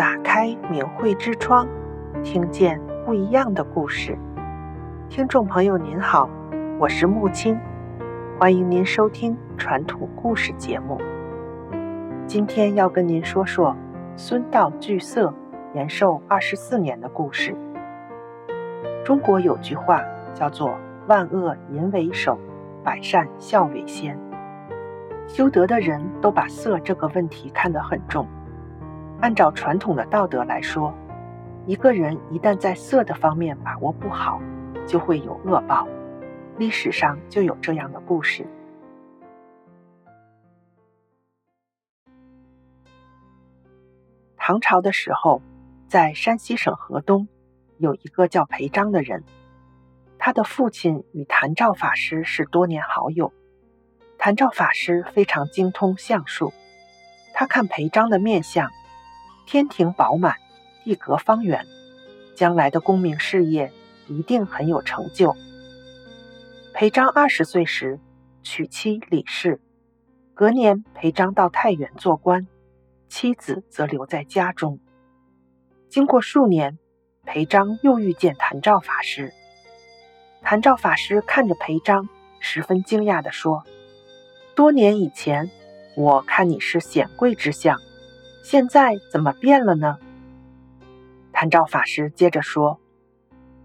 打开明慧之窗，听见不一样的故事。听众朋友您好，我是木青，欢迎您收听传统故事节目。今天要跟您说说孙道惧色延寿二十四年的故事。中国有句话叫做“万恶淫为首，百善孝为先”。修德的人都把色这个问题看得很重。按照传统的道德来说，一个人一旦在色的方面把握不好，就会有恶报。历史上就有这样的故事。唐朝的时候，在山西省河东，有一个叫裴章的人，他的父亲与谭照法师是多年好友。谭照法师非常精通相术，他看裴章的面相。天庭饱满，地阁方圆，将来的功名事业一定很有成就。裴章二十岁时娶妻李氏，隔年裴章到太原做官，妻子则留在家中。经过数年，裴章又遇见谭照法师。谭照法师看着裴章，十分惊讶地说：“多年以前，我看你是显贵之相。”现在怎么变了呢？谭照法师接着说：“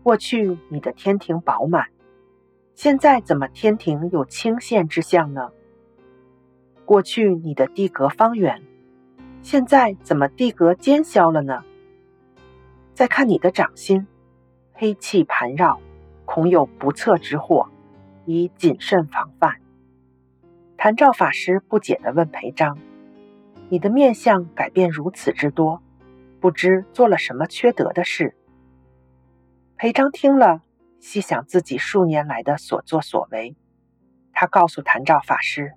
过去你的天庭饱满，现在怎么天庭有倾陷之象呢？过去你的地阁方圆，现在怎么地阁尖削了呢？再看你的掌心，黑气盘绕，恐有不测之祸，宜谨慎防范。”谭照法师不解地问裴章。你的面相改变如此之多，不知做了什么缺德的事。裴章听了，细想自己数年来的所作所为，他告诉谭照法师：“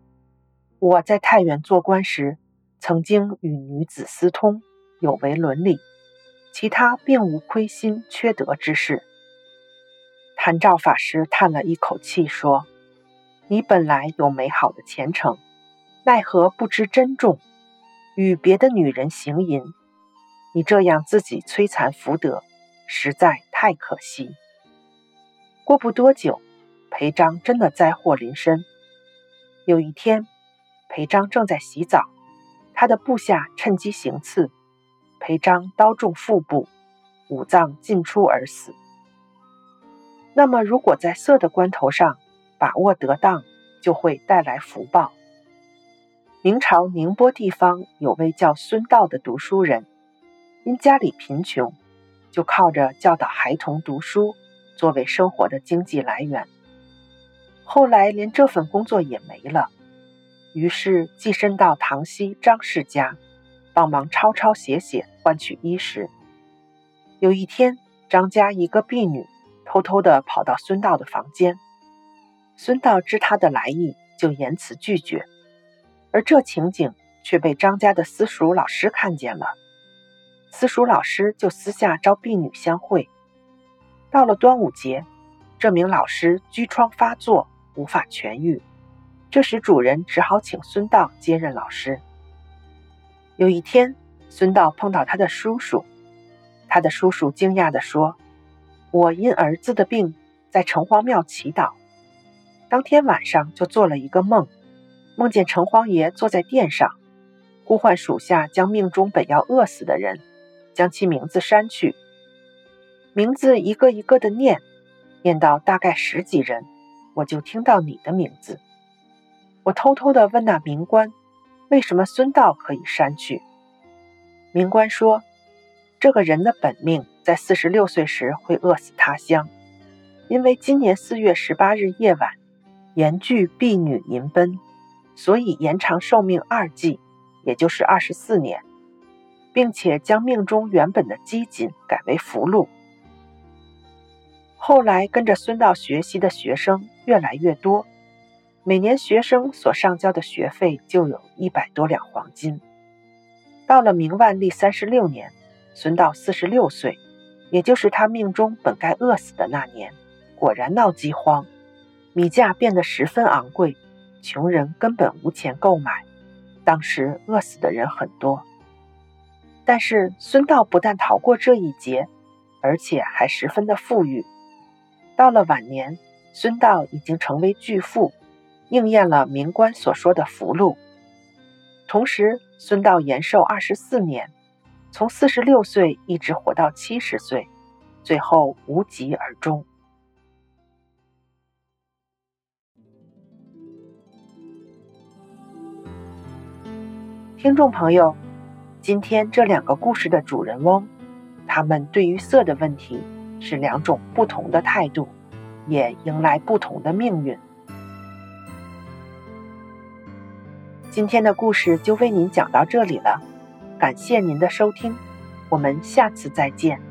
我在太原做官时，曾经与女子私通，有违伦理，其他并无亏心缺德之事。”谭照法师叹了一口气说：“你本来有美好的前程，奈何不知珍重？”与别的女人行淫，你这样自己摧残福德，实在太可惜。过不多久，裴章真的灾祸临身。有一天，裴章正在洗澡，他的部下趁机行刺，裴章刀中腹部，五脏尽出而死。那么，如果在色的关头上把握得当，就会带来福报。明朝宁波地方有位叫孙道的读书人，因家里贫穷，就靠着教导孩童读书作为生活的经济来源。后来连这份工作也没了，于是寄身到塘西张氏家，帮忙抄抄写写换取衣食。有一天，张家一个婢女偷偷地跑到孙道的房间，孙道知他的来意，就严词拒绝。而这情景却被张家的私塾老师看见了，私塾老师就私下招婢女相会。到了端午节，这名老师疽疮发作，无法痊愈，这时主人只好请孙道接任老师。有一天，孙道碰到他的叔叔，他的叔叔惊讶地说：“我因儿子的病在城隍庙祈祷，当天晚上就做了一个梦。”梦见城隍爷坐在殿上，呼唤属下将命中本要饿死的人，将其名字删去。名字一个一个的念，念到大概十几人，我就听到你的名字。我偷偷地问那冥官，为什么孙道可以删去？冥官说，这个人的本命在四十六岁时会饿死他乡，因为今年四月十八日夜晚，严拒婢女淫奔。所以延长寿命二纪，也就是二十四年，并且将命中原本的饥馑改为福禄。后来跟着孙道学习的学生越来越多，每年学生所上交的学费就有一百多两黄金。到了明万历三十六年，孙道四十六岁，也就是他命中本该饿死的那年，果然闹饥荒，米价变得十分昂贵。穷人根本无钱购买，当时饿死的人很多。但是孙道不但逃过这一劫，而且还十分的富裕。到了晚年，孙道已经成为巨富，应验了名官所说的福禄。同时，孙道延寿二十四年，从四十六岁一直活到七十岁，最后无疾而终。听众朋友，今天这两个故事的主人翁，他们对于色的问题是两种不同的态度，也迎来不同的命运。今天的故事就为您讲到这里了，感谢您的收听，我们下次再见。